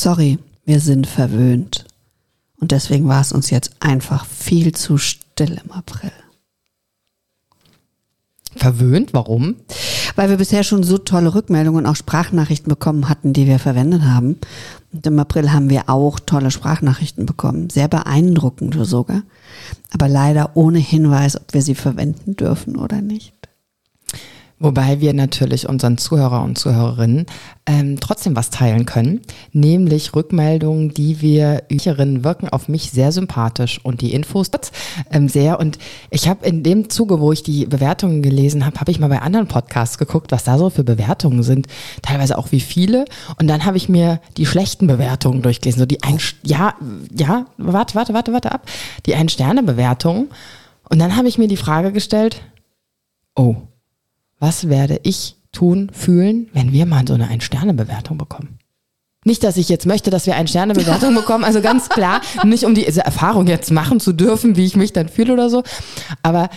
Sorry, wir sind verwöhnt. Und deswegen war es uns jetzt einfach viel zu still im April. Verwöhnt? Warum? Weil wir bisher schon so tolle Rückmeldungen und auch Sprachnachrichten bekommen hatten, die wir verwendet haben. Und im April haben wir auch tolle Sprachnachrichten bekommen. Sehr beeindruckend sogar. Aber leider ohne Hinweis, ob wir sie verwenden dürfen oder nicht. Wobei wir natürlich unseren Zuhörer und Zuhörerinnen ähm, trotzdem was teilen können, nämlich Rückmeldungen, die wir Ücherinnen wirken auf mich sehr sympathisch und die Infos ähm, sehr. Und ich habe in dem Zuge, wo ich die Bewertungen gelesen habe, habe ich mal bei anderen Podcasts geguckt, was da so für Bewertungen sind, teilweise auch wie viele. Und dann habe ich mir die schlechten Bewertungen durchgelesen, so die ein, ja, ja, warte, warte, warte, warte ab, die Ein-Sterne-Bewertungen. Und dann habe ich mir die Frage gestellt, oh was werde ich tun, fühlen, wenn wir mal so eine Ein-Sterne-Bewertung bekommen? Nicht, dass ich jetzt möchte, dass wir Ein-Sterne-Bewertung bekommen, also ganz klar, nicht um diese Erfahrung jetzt machen zu dürfen, wie ich mich dann fühle oder so, aber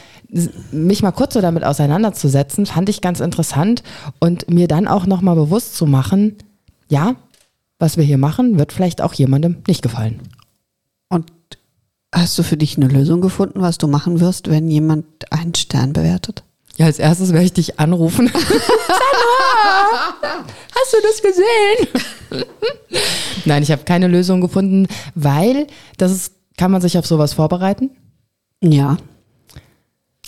mich mal kurz so damit auseinanderzusetzen, fand ich ganz interessant und mir dann auch nochmal bewusst zu machen, ja, was wir hier machen, wird vielleicht auch jemandem nicht gefallen. Und hast du für dich eine Lösung gefunden, was du machen wirst, wenn jemand einen Stern bewertet? Ja, als erstes werde ich dich anrufen. Sandra, hast du das gesehen? Nein, ich habe keine Lösung gefunden, weil das ist, kann man sich auf sowas vorbereiten? Ja.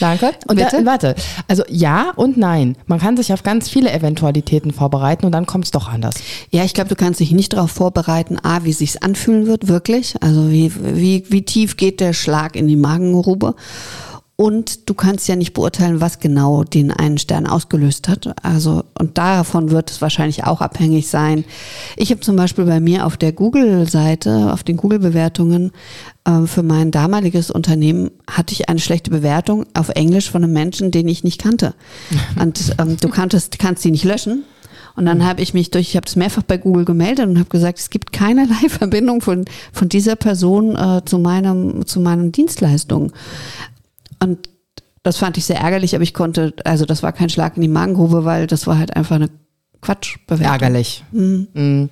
Danke. Und Bitte? Da, warte. Also ja und nein. Man kann sich auf ganz viele Eventualitäten vorbereiten und dann kommt es doch anders. Ja, ich glaube, du kannst dich nicht darauf vorbereiten, A, wie es sich anfühlen wird, wirklich. Also wie, wie, wie tief geht der Schlag in die Magengrube. Und du kannst ja nicht beurteilen, was genau den einen Stern ausgelöst hat. Also, und davon wird es wahrscheinlich auch abhängig sein. Ich habe zum Beispiel bei mir auf der Google-Seite, auf den Google-Bewertungen äh, für mein damaliges Unternehmen hatte ich eine schlechte Bewertung auf Englisch von einem Menschen, den ich nicht kannte. Und ähm, du kanntest, kannst sie nicht löschen. Und dann habe ich mich durch, ich habe es mehrfach bei Google gemeldet und habe gesagt, es gibt keinerlei Verbindung von, von dieser Person äh, zu meinem, zu meinen Dienstleistungen. Und das fand ich sehr ärgerlich, aber ich konnte, also das war kein Schlag in die Magengrube, weil das war halt einfach eine Quatschbewertung. Ärgerlich. Mhm. Mhm.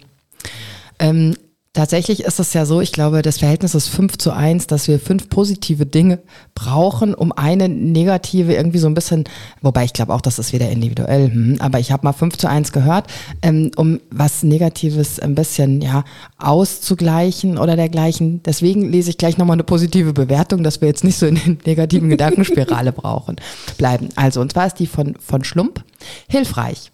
Ähm, Tatsächlich ist es ja so, ich glaube, das Verhältnis ist 5 zu 1, dass wir fünf positive Dinge brauchen, um eine negative irgendwie so ein bisschen, wobei ich glaube auch, das ist wieder individuell, hm, aber ich habe mal 5 zu 1 gehört, ähm, um was Negatives ein bisschen ja auszugleichen oder dergleichen. Deswegen lese ich gleich nochmal eine positive Bewertung, dass wir jetzt nicht so in den negativen Gedankenspirale brauchen, bleiben. Also, und zwar ist die von, von Schlump hilfreich.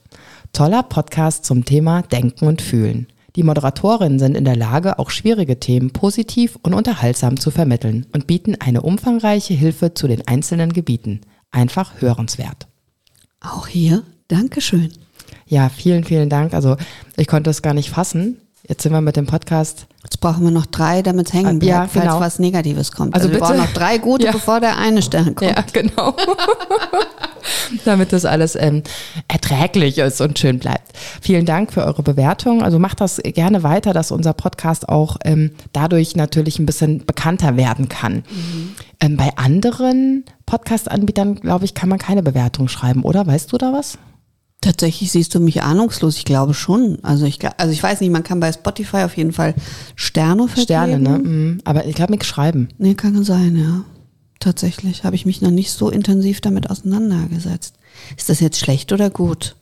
Toller Podcast zum Thema Denken und Fühlen. Die Moderatorinnen sind in der Lage, auch schwierige Themen positiv und unterhaltsam zu vermitteln und bieten eine umfangreiche Hilfe zu den einzelnen Gebieten. Einfach hörenswert. Auch hier, Dankeschön. Ja, vielen, vielen Dank. Also ich konnte es gar nicht fassen. Jetzt sind wir mit dem Podcast. Jetzt brauchen wir noch drei, damit es hängen ah, bleibt, ja, genau. falls was Negatives kommt. Also, also wir brauchen noch drei gute, ja. bevor der eine Stern kommt. Ja, genau. damit das alles ähm, erträglich ist und schön bleibt. Vielen Dank für eure Bewertung. Also macht das gerne weiter, dass unser Podcast auch ähm, dadurch natürlich ein bisschen bekannter werden kann. Mhm. Ähm, bei anderen Podcast-Anbietern, glaube ich, kann man keine Bewertung schreiben, oder? Weißt du da was? Tatsächlich siehst du mich ahnungslos. Ich glaube schon. Also ich, also ich weiß nicht, man kann bei Spotify auf jeden Fall Sterne vergeben. Sterne, ne? Mhm. Aber ich glaube, nichts schreiben. Nee, kann sein, ja. Tatsächlich habe ich mich noch nicht so intensiv damit auseinandergesetzt. Ist das jetzt schlecht oder gut?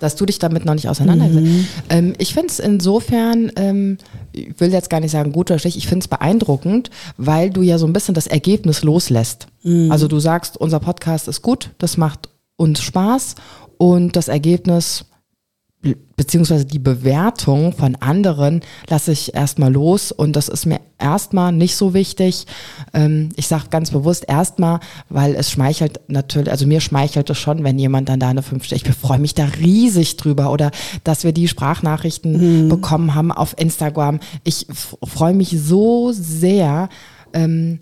Dass du dich damit noch nicht auseinandergesetzt mhm. ähm, Ich finde es insofern, ähm, ich will jetzt gar nicht sagen gut oder schlecht, ich finde es beeindruckend, weil du ja so ein bisschen das Ergebnis loslässt. Mhm. Also du sagst, unser Podcast ist gut, das macht uns Spaß und das Ergebnis beziehungsweise die Bewertung von anderen lasse ich erstmal los und das ist mir erstmal nicht so wichtig. Ähm, ich sage ganz bewusst erstmal, weil es schmeichelt natürlich, also mir schmeichelt es schon, wenn jemand dann da eine 5 Ich freue mich da riesig drüber oder dass wir die Sprachnachrichten mhm. bekommen haben auf Instagram. Ich freue mich so sehr, ähm,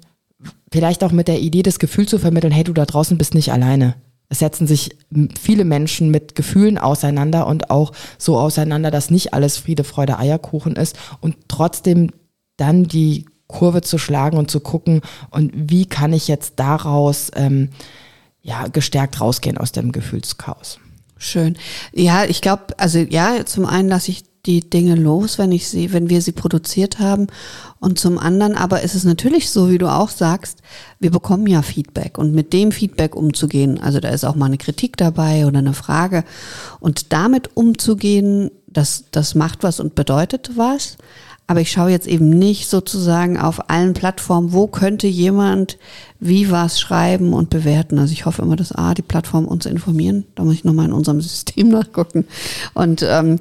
vielleicht auch mit der Idee, das Gefühl zu vermitteln, hey, du da draußen bist nicht alleine. Es setzen sich viele Menschen mit Gefühlen auseinander und auch so auseinander, dass nicht alles Friede, Freude, Eierkuchen ist und trotzdem dann die Kurve zu schlagen und zu gucken und wie kann ich jetzt daraus ähm, ja gestärkt rausgehen aus dem Gefühlschaos. Schön. Ja, ich glaube, also ja, zum einen lasse ich die Dinge los, wenn ich sie, wenn wir sie produziert haben. Und zum anderen aber ist es natürlich so, wie du auch sagst, wir bekommen ja Feedback und mit dem Feedback umzugehen, also da ist auch mal eine Kritik dabei oder eine Frage und damit umzugehen, das, das macht was und bedeutet was. Aber ich schaue jetzt eben nicht sozusagen auf allen Plattformen, wo könnte jemand wie was schreiben und bewerten. Also ich hoffe immer, dass A, die Plattform uns informieren. Da muss ich nochmal in unserem System nachgucken. Und ähm,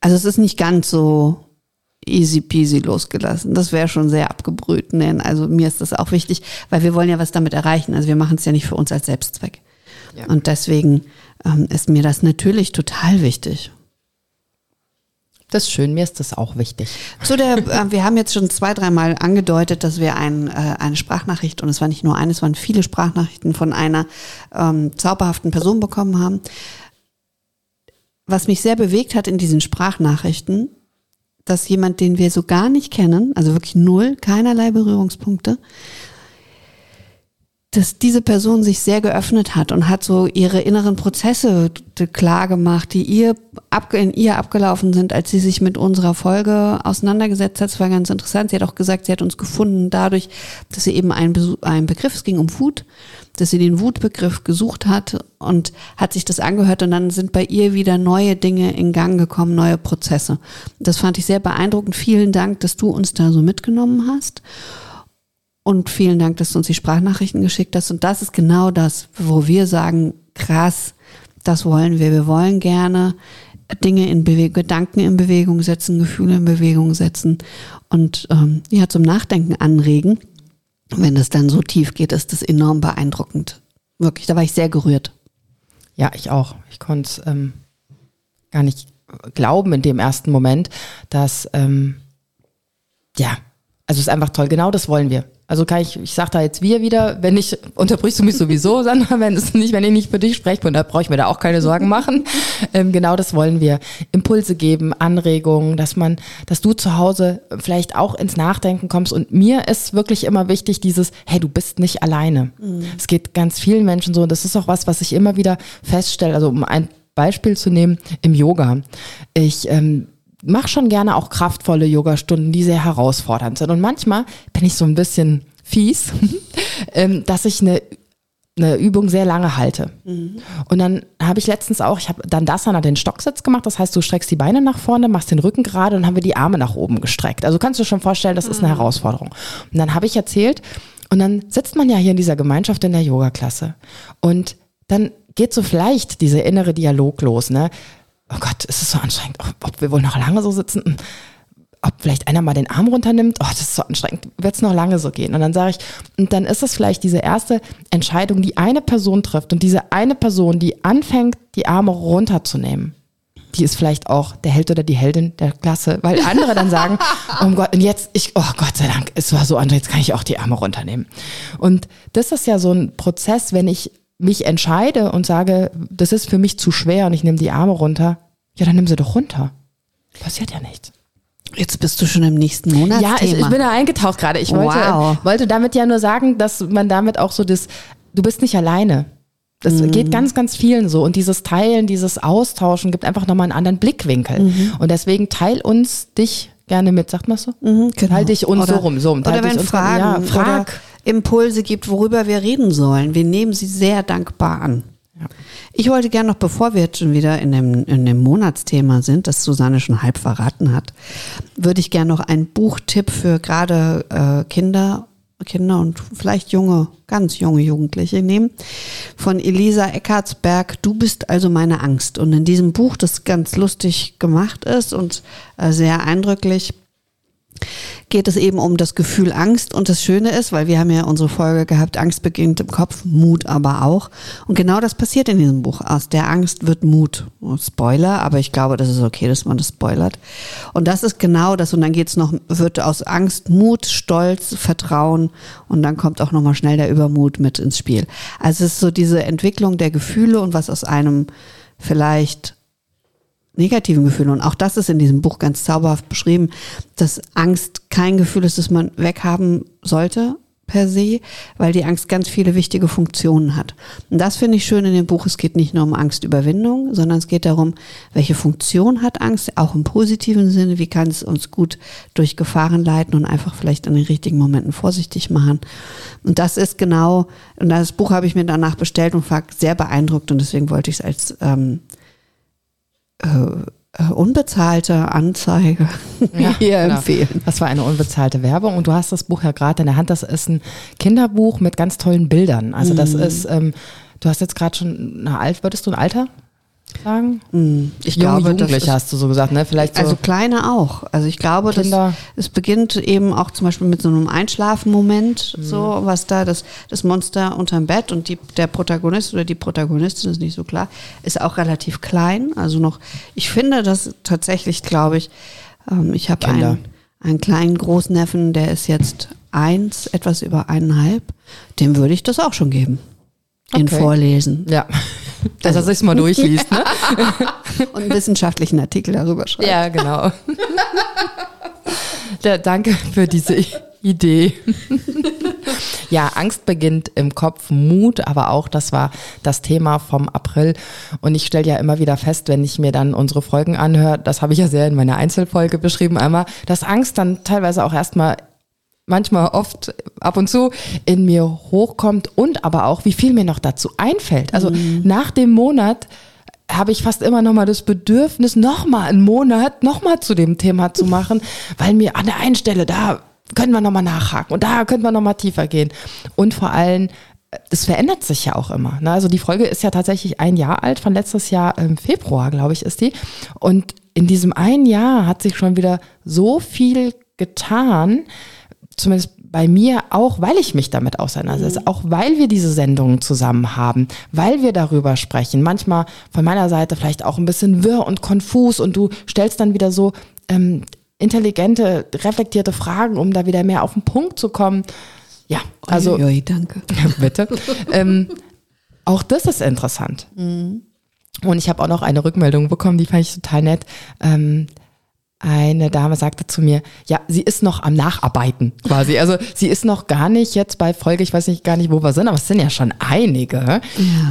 also es ist nicht ganz so easy peasy losgelassen. Das wäre schon sehr abgebrüht. Denn also mir ist das auch wichtig, weil wir wollen ja was damit erreichen. Also wir machen es ja nicht für uns als Selbstzweck. Ja. Und deswegen ähm, ist mir das natürlich total wichtig. Das ist schön, mir ist das auch wichtig. Zu der, äh, wir haben jetzt schon zwei, dreimal angedeutet, dass wir ein, äh, eine Sprachnachricht, und es war nicht nur eine, es waren viele Sprachnachrichten von einer ähm, zauberhaften Person bekommen haben. Was mich sehr bewegt hat in diesen Sprachnachrichten, dass jemand, den wir so gar nicht kennen, also wirklich null, keinerlei Berührungspunkte, dass diese Person sich sehr geöffnet hat und hat so ihre inneren Prozesse klar gemacht, die ihr in ihr abgelaufen sind, als sie sich mit unserer Folge auseinandergesetzt hat. Das war ganz interessant. Sie hat auch gesagt, sie hat uns gefunden dadurch, dass sie eben einen, einen Begriff, es ging um Wut, dass sie den Wutbegriff gesucht hat und hat sich das angehört und dann sind bei ihr wieder neue Dinge in Gang gekommen, neue Prozesse. Das fand ich sehr beeindruckend. Vielen Dank, dass du uns da so mitgenommen hast. Und vielen Dank, dass du uns die Sprachnachrichten geschickt hast. Und das ist genau das, wo wir sagen, krass, das wollen wir. Wir wollen gerne Dinge in Bewegung, Gedanken in Bewegung setzen, Gefühle in Bewegung setzen und ähm, ja, zum Nachdenken anregen. Wenn es dann so tief geht, ist das enorm beeindruckend. Wirklich, da war ich sehr gerührt. Ja, ich auch. Ich konnte es ähm, gar nicht glauben in dem ersten Moment, dass, ähm, ja, also es ist einfach toll. Genau das wollen wir. Also kann ich, ich sage da jetzt wir wieder, wenn ich, unterbrichst du mich sowieso, Sandra, wenn es nicht, wenn ich nicht für dich spreche, da brauche ich mir da auch keine Sorgen machen. Ähm, genau das wollen wir. Impulse geben, Anregungen, dass man, dass du zu Hause vielleicht auch ins Nachdenken kommst. Und mir ist wirklich immer wichtig, dieses, hey, du bist nicht alleine. Mhm. Es geht ganz vielen Menschen so. Und das ist auch was, was ich immer wieder feststelle. Also um ein Beispiel zu nehmen, im Yoga. Ich ähm, mache schon gerne auch kraftvolle Yogastunden, die sehr herausfordernd sind. Und manchmal bin ich so ein bisschen fies, ähm, dass ich eine eine Übung sehr lange halte. Mhm. Und dann habe ich letztens auch, ich habe dann das an den Stocksitz gemacht, das heißt, du streckst die Beine nach vorne, machst den Rücken gerade und haben wir die Arme nach oben gestreckt. Also kannst du schon vorstellen, das ist eine mhm. Herausforderung. Und dann habe ich erzählt, und dann sitzt man ja hier in dieser Gemeinschaft in der Yoga-Klasse. Und dann geht so vielleicht dieser innere Dialog los, ne? Oh Gott, ist es so anstrengend, ob wir wohl noch lange so sitzen, ob vielleicht einer mal den Arm runternimmt, oh, das ist so anstrengend, wird es noch lange so gehen. Und dann sage ich, und dann ist es vielleicht diese erste Entscheidung, die eine Person trifft und diese eine Person, die anfängt, die Arme runterzunehmen, die ist vielleicht auch der Held oder die Heldin der Klasse, weil andere dann sagen, oh Gott, und jetzt, ich, oh Gott sei Dank, es war so anstrengend, jetzt kann ich auch die Arme runternehmen. Und das ist ja so ein Prozess, wenn ich mich entscheide und sage, das ist für mich zu schwer und ich nehme die Arme runter, ja, dann nimm sie doch runter. Passiert ja nichts. Jetzt bist du schon im nächsten Monat. Ja, ich, ich, bin da eingetaucht gerade. Ich wollte, wow. wollte damit ja nur sagen, dass man damit auch so das, du bist nicht alleine. Das mhm. geht ganz, ganz vielen so. Und dieses Teilen, dieses Austauschen gibt einfach nochmal einen anderen Blickwinkel. Mhm. Und deswegen teil uns dich gerne mit, sagt man so? Mhm, genau. Teil dich uns oder, so rum. So, oder wenn Fragen, ja, frag. Impulse gibt, worüber wir reden sollen. Wir nehmen sie sehr dankbar an. Ja. Ich wollte gerne noch, bevor wir jetzt schon wieder in dem, in dem Monatsthema sind, das Susanne schon halb verraten hat, würde ich gerne noch einen Buchtipp für gerade äh, Kinder, Kinder und vielleicht junge, ganz junge Jugendliche nehmen. Von Elisa Eckartsberg, Du bist also meine Angst. Und in diesem Buch, das ganz lustig gemacht ist und äh, sehr eindrücklich, geht es eben um das Gefühl Angst. Und das Schöne ist, weil wir haben ja unsere Folge gehabt, Angst beginnt im Kopf, Mut aber auch. Und genau das passiert in diesem Buch. Aus der Angst wird Mut. Spoiler, aber ich glaube, das ist okay, dass man das spoilert. Und das ist genau das. Und dann geht's noch, wird aus Angst Mut, Stolz, Vertrauen und dann kommt auch nochmal schnell der Übermut mit ins Spiel. Also es ist so diese Entwicklung der Gefühle und was aus einem vielleicht negativen Gefühlen. Und auch das ist in diesem Buch ganz zauberhaft beschrieben, dass Angst kein Gefühl ist, das man weghaben sollte, per se, weil die Angst ganz viele wichtige Funktionen hat. Und das finde ich schön in dem Buch. Es geht nicht nur um Angstüberwindung, sondern es geht darum, welche Funktion hat Angst, auch im positiven Sinne, wie kann es uns gut durch Gefahren leiten und einfach vielleicht in den richtigen Momenten vorsichtig machen. Und das ist genau, und das Buch habe ich mir danach bestellt und war sehr beeindruckt und deswegen wollte ich es als ähm, äh, äh, unbezahlte Anzeige ja, hier genau. empfehlen. Das war eine unbezahlte Werbung und du hast das Buch ja gerade in der Hand. Das ist ein Kinderbuch mit ganz tollen Bildern. Also das mhm. ist, ähm, du hast jetzt gerade schon, na, alt, würdest du ein Alter sagen? Hm, ich Junge glaube, Jugendliche hast du so gesagt, ne? Vielleicht so also kleine auch. Also ich glaube, Kinder. dass es beginnt eben auch zum Beispiel mit so einem Einschlafmoment, mhm. so was da das das Monster unterm Bett und die der Protagonist oder die Protagonistin ist nicht so klar, ist auch relativ klein. Also noch, ich finde das tatsächlich, glaube ich, ähm, ich habe einen einen kleinen Großneffen, der ist jetzt eins, etwas über eineinhalb. Dem würde ich das auch schon geben. Okay. In Vorlesen. Ja. Dass er sich mal durchliest, ne? Und einen wissenschaftlichen Artikel darüber schreibt. Ja, genau. Ja, danke für diese Idee. ja, Angst beginnt im Kopf, Mut, aber auch das war das Thema vom April. Und ich stelle ja immer wieder fest, wenn ich mir dann unsere Folgen anhöre, das habe ich ja sehr in meiner Einzelfolge beschrieben, einmal, dass Angst dann teilweise auch erstmal manchmal oft ab und zu in mir hochkommt und aber auch, wie viel mir noch dazu einfällt. Also mhm. nach dem Monat habe ich fast immer noch mal das Bedürfnis, noch mal einen Monat noch mal zu dem Thema zu machen, weil mir an der einen Stelle da können wir noch mal nachhaken und da können wir noch mal tiefer gehen und vor allem es verändert sich ja auch immer. Ne? Also die Folge ist ja tatsächlich ein Jahr alt, von letztes Jahr im Februar, glaube ich, ist die. Und in diesem einen Jahr hat sich schon wieder so viel getan, zumindest bei mir auch, weil ich mich damit auseinandersetze, mhm. auch weil wir diese Sendungen zusammen haben, weil wir darüber sprechen. Manchmal von meiner Seite vielleicht auch ein bisschen wirr und konfus und du stellst dann wieder so ähm, intelligente, reflektierte Fragen, um da wieder mehr auf den Punkt zu kommen. Ja, also. Ui, danke. bitte. ähm, auch das ist interessant. Mhm. Und ich habe auch noch eine Rückmeldung bekommen, die fand ich total nett. Ähm, eine Dame sagte zu mir, ja, sie ist noch am Nacharbeiten quasi. Also sie ist noch gar nicht jetzt bei Folge, ich weiß nicht gar nicht, wo wir sind, aber es sind ja schon einige, ja.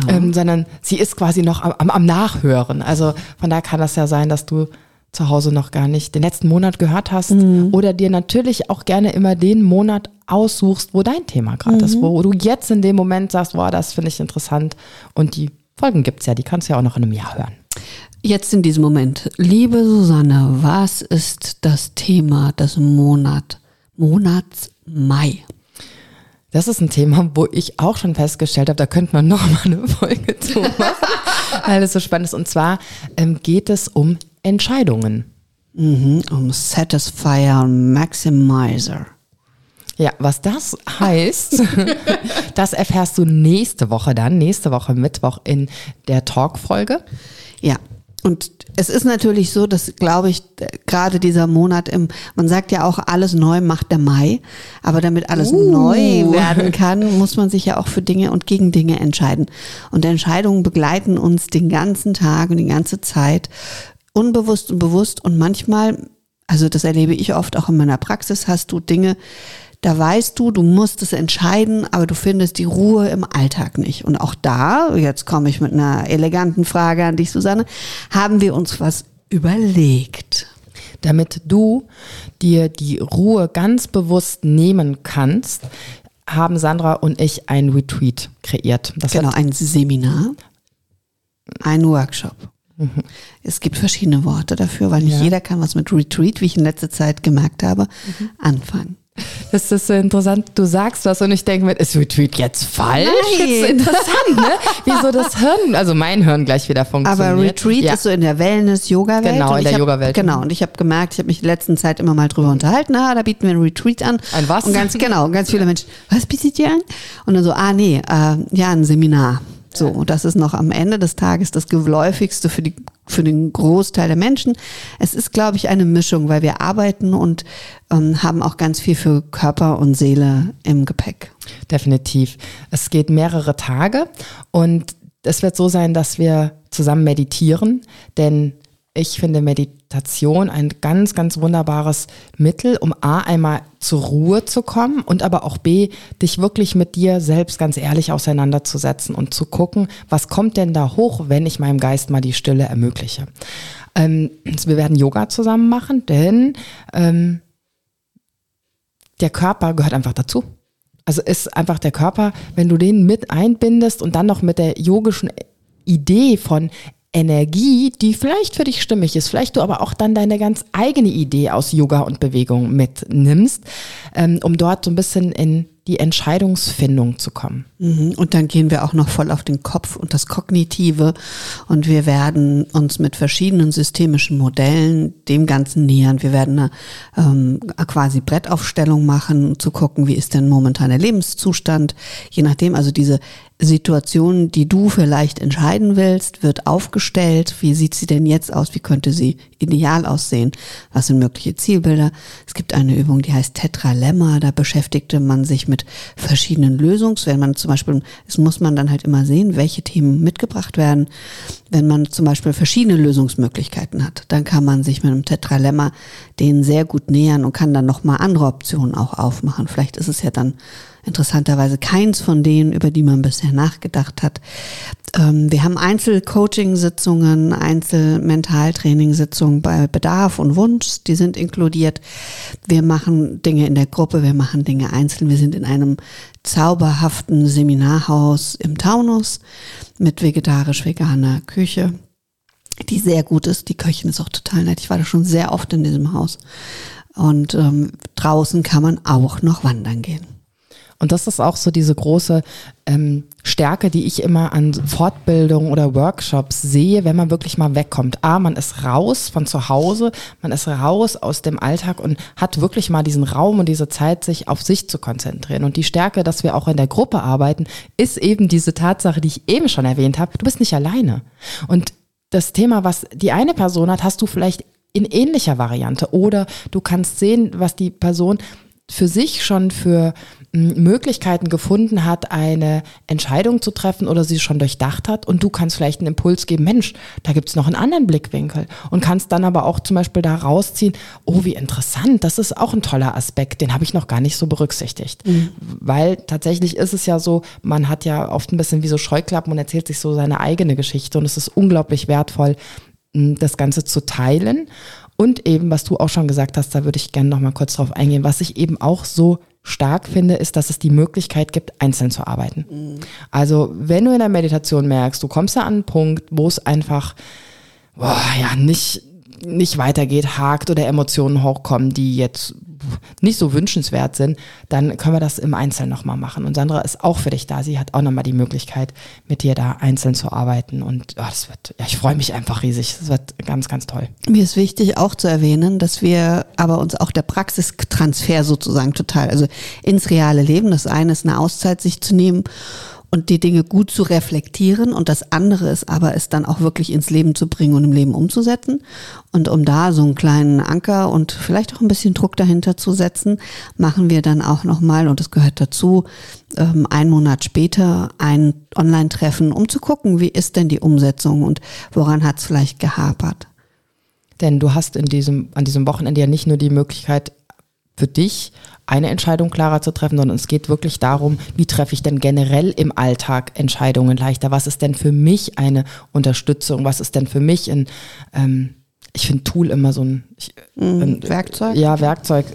ähm, sondern sie ist quasi noch am, am Nachhören. Also von da kann das ja sein, dass du zu Hause noch gar nicht den letzten Monat gehört hast mhm. oder dir natürlich auch gerne immer den Monat aussuchst, wo dein Thema gerade mhm. ist, wo du jetzt in dem Moment sagst, boah, das finde ich interessant und die Folgen gibt's ja, die kannst du ja auch noch in einem Jahr hören. Jetzt in diesem Moment. Liebe Susanne, was ist das Thema des Monat, Monats Mai? Das ist ein Thema, wo ich auch schon festgestellt habe, da könnte man noch mal eine Folge zu machen, weil es so spannend ist. Und zwar ähm, geht es um Entscheidungen. Mhm, um Satisfier und Maximizer. Ja, was das heißt, das erfährst du nächste Woche dann, nächste Woche Mittwoch in der Talk-Folge. Ja, und es ist natürlich so, dass, glaube ich, gerade dieser Monat im, man sagt ja auch, alles neu macht der Mai. Aber damit alles uh. neu werden kann, muss man sich ja auch für Dinge und gegen Dinge entscheiden. Und Entscheidungen begleiten uns den ganzen Tag und die ganze Zeit, unbewusst und bewusst. Und manchmal, also das erlebe ich oft auch in meiner Praxis, hast du Dinge, da weißt du, du musst es entscheiden, aber du findest die Ruhe im Alltag nicht. Und auch da, jetzt komme ich mit einer eleganten Frage an dich, Susanne, haben wir uns was überlegt. Damit du dir die Ruhe ganz bewusst nehmen kannst, haben Sandra und ich ein Retreat kreiert. Das genau, ein Seminar, ein Workshop. Mhm. Es gibt verschiedene Worte dafür, weil nicht ja. jeder kann was mit Retreat, wie ich in letzter Zeit gemerkt habe, mhm. anfangen. Das ist so interessant. Du sagst was und ich denke mir, ist Retreat jetzt falsch? Nein. Ist interessant, ne? Wieso das Hirn, also mein Hirn gleich wieder funktioniert. Aber Retreat ja. ist so in der Wellness-Yoga-Welt. Genau, in der Yoga-Welt. Genau, und ich habe gemerkt, ich habe mich in der letzten Zeit immer mal drüber unterhalten, ah, da bieten wir ein Retreat an. Ein was? Und ganz, genau, ganz viele Menschen, was bietet ihr an? Und dann so, ah nee, äh, ja, ein Seminar. So, das ist noch am Ende des Tages das geläufigste für die für den Großteil der Menschen. Es ist, glaube ich, eine Mischung, weil wir arbeiten und ähm, haben auch ganz viel für Körper und Seele im Gepäck. Definitiv. Es geht mehrere Tage und es wird so sein, dass wir zusammen meditieren, denn ich finde Meditation ein ganz, ganz wunderbares Mittel, um A, einmal zur Ruhe zu kommen und aber auch B, dich wirklich mit dir selbst ganz ehrlich auseinanderzusetzen und zu gucken, was kommt denn da hoch, wenn ich meinem Geist mal die Stille ermögliche. Ähm, wir werden Yoga zusammen machen, denn ähm, der Körper gehört einfach dazu. Also ist einfach der Körper, wenn du den mit einbindest und dann noch mit der yogischen Idee von Energie, die vielleicht für dich stimmig ist, vielleicht du aber auch dann deine ganz eigene Idee aus Yoga und Bewegung mitnimmst, ähm, um dort so ein bisschen in die Entscheidungsfindung zu kommen. Mhm. Und dann gehen wir auch noch voll auf den Kopf und das Kognitive und wir werden uns mit verschiedenen systemischen Modellen dem Ganzen nähern. Wir werden eine ähm, quasi Brettaufstellung machen, zu gucken, wie ist denn momentan der Lebenszustand, je nachdem, also diese Situation, die du vielleicht entscheiden willst, wird aufgestellt. Wie sieht sie denn jetzt aus? Wie könnte sie ideal aussehen? Was sind mögliche Zielbilder? Es gibt eine Übung, die heißt Tetralemma. Da beschäftigte man sich mit verschiedenen Lösungs. Wenn man zum Beispiel, es muss man dann halt immer sehen, welche Themen mitgebracht werden. Wenn man zum Beispiel verschiedene Lösungsmöglichkeiten hat, dann kann man sich mit einem Tetralemma denen sehr gut nähern und kann dann nochmal andere Optionen auch aufmachen. Vielleicht ist es ja dann interessanterweise keins von denen, über die man bisher nachgedacht hat. Ähm, wir haben Einzelcoaching-Sitzungen, Einzelmentaltraining-Sitzungen bei Bedarf und Wunsch, die sind inkludiert. Wir machen Dinge in der Gruppe, wir machen Dinge einzeln. Wir sind in einem zauberhaften Seminarhaus im Taunus mit vegetarisch-veganer Küche die sehr gut ist. Die Köchin ist auch total nett. Ich war da schon sehr oft in diesem Haus. Und ähm, draußen kann man auch noch wandern gehen. Und das ist auch so diese große ähm, Stärke, die ich immer an Fortbildungen oder Workshops sehe, wenn man wirklich mal wegkommt. A, man ist raus von zu Hause, man ist raus aus dem Alltag und hat wirklich mal diesen Raum und diese Zeit, sich auf sich zu konzentrieren. Und die Stärke, dass wir auch in der Gruppe arbeiten, ist eben diese Tatsache, die ich eben schon erwähnt habe. Du bist nicht alleine. Und das Thema, was die eine Person hat, hast du vielleicht in ähnlicher Variante. Oder du kannst sehen, was die Person für sich schon für Möglichkeiten gefunden hat, eine Entscheidung zu treffen oder sie schon durchdacht hat und du kannst vielleicht einen Impuls geben, Mensch, da gibt's noch einen anderen Blickwinkel und kannst dann aber auch zum Beispiel da rausziehen, oh, wie interessant, das ist auch ein toller Aspekt, den habe ich noch gar nicht so berücksichtigt. Mhm. Weil tatsächlich ist es ja so, man hat ja oft ein bisschen wie so Scheuklappen und erzählt sich so seine eigene Geschichte und es ist unglaublich wertvoll, das Ganze zu teilen. Und eben, was du auch schon gesagt hast, da würde ich gerne noch mal kurz drauf eingehen, was ich eben auch so stark finde, ist, dass es die Möglichkeit gibt, einzeln zu arbeiten. Mhm. Also wenn du in der Meditation merkst, du kommst da an einen Punkt, wo es einfach boah, ja nicht nicht weitergeht, hakt oder Emotionen hochkommen, die jetzt nicht so wünschenswert sind, dann können wir das im Einzelnen nochmal machen. Und Sandra ist auch für dich da. Sie hat auch nochmal die Möglichkeit, mit dir da einzeln zu arbeiten. Und oh, das wird, ja, ich freue mich einfach riesig. Das wird ganz, ganz toll. Mir ist wichtig auch zu erwähnen, dass wir aber uns auch der Praxistransfer sozusagen total, also ins reale Leben, das eine ist eine Auszeit sich zu nehmen und die Dinge gut zu reflektieren. Und das andere ist aber, es dann auch wirklich ins Leben zu bringen und im Leben umzusetzen. Und um da so einen kleinen Anker und vielleicht auch ein bisschen Druck dahinter zu setzen, machen wir dann auch nochmal, und das gehört dazu, ähm, einen Monat später ein Online-Treffen, um zu gucken, wie ist denn die Umsetzung und woran hat es vielleicht gehapert. Denn du hast in diesem, an diesem Wochenende ja nicht nur die Möglichkeit, für dich eine Entscheidung klarer zu treffen, sondern es geht wirklich darum, wie treffe ich denn generell im Alltag Entscheidungen leichter? Was ist denn für mich eine Unterstützung? Was ist denn für mich ein, ähm, ich finde Tool immer so ein, ich, mm, ein Werkzeug? Ja, Werkzeug.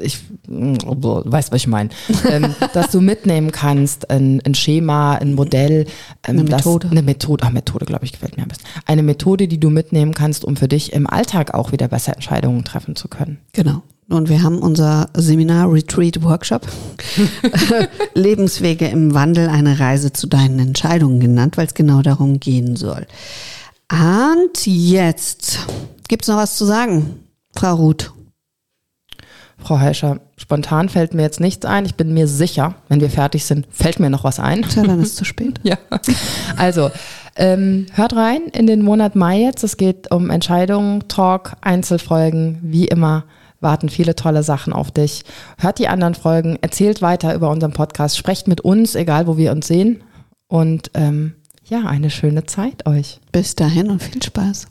Ich oh, weiß, was ich meine. ähm, dass du mitnehmen kannst, ein, ein Schema, ein Modell. Ähm, eine Methode. Das, eine Methode, ach, Methode, glaube ich, gefällt mir am besten. Eine Methode, die du mitnehmen kannst, um für dich im Alltag auch wieder besser Entscheidungen treffen zu können. Genau. Und wir haben unser Seminar, Retreat, Workshop, Lebenswege im Wandel, eine Reise zu deinen Entscheidungen genannt, weil es genau darum gehen soll. Und jetzt gibt es noch was zu sagen, Frau Ruth. Frau Heischer, spontan fällt mir jetzt nichts ein. Ich bin mir sicher, wenn wir fertig sind, fällt mir noch was ein. Tja, dann ist es zu spät. ja. Also, ähm, hört rein in den Monat Mai jetzt. Es geht um Entscheidungen, Talk, Einzelfolgen, wie immer warten viele tolle Sachen auf dich. Hört die anderen Folgen, erzählt weiter über unseren Podcast, sprecht mit uns, egal wo wir uns sehen. Und ähm, ja, eine schöne Zeit euch. Bis dahin und viel Spaß.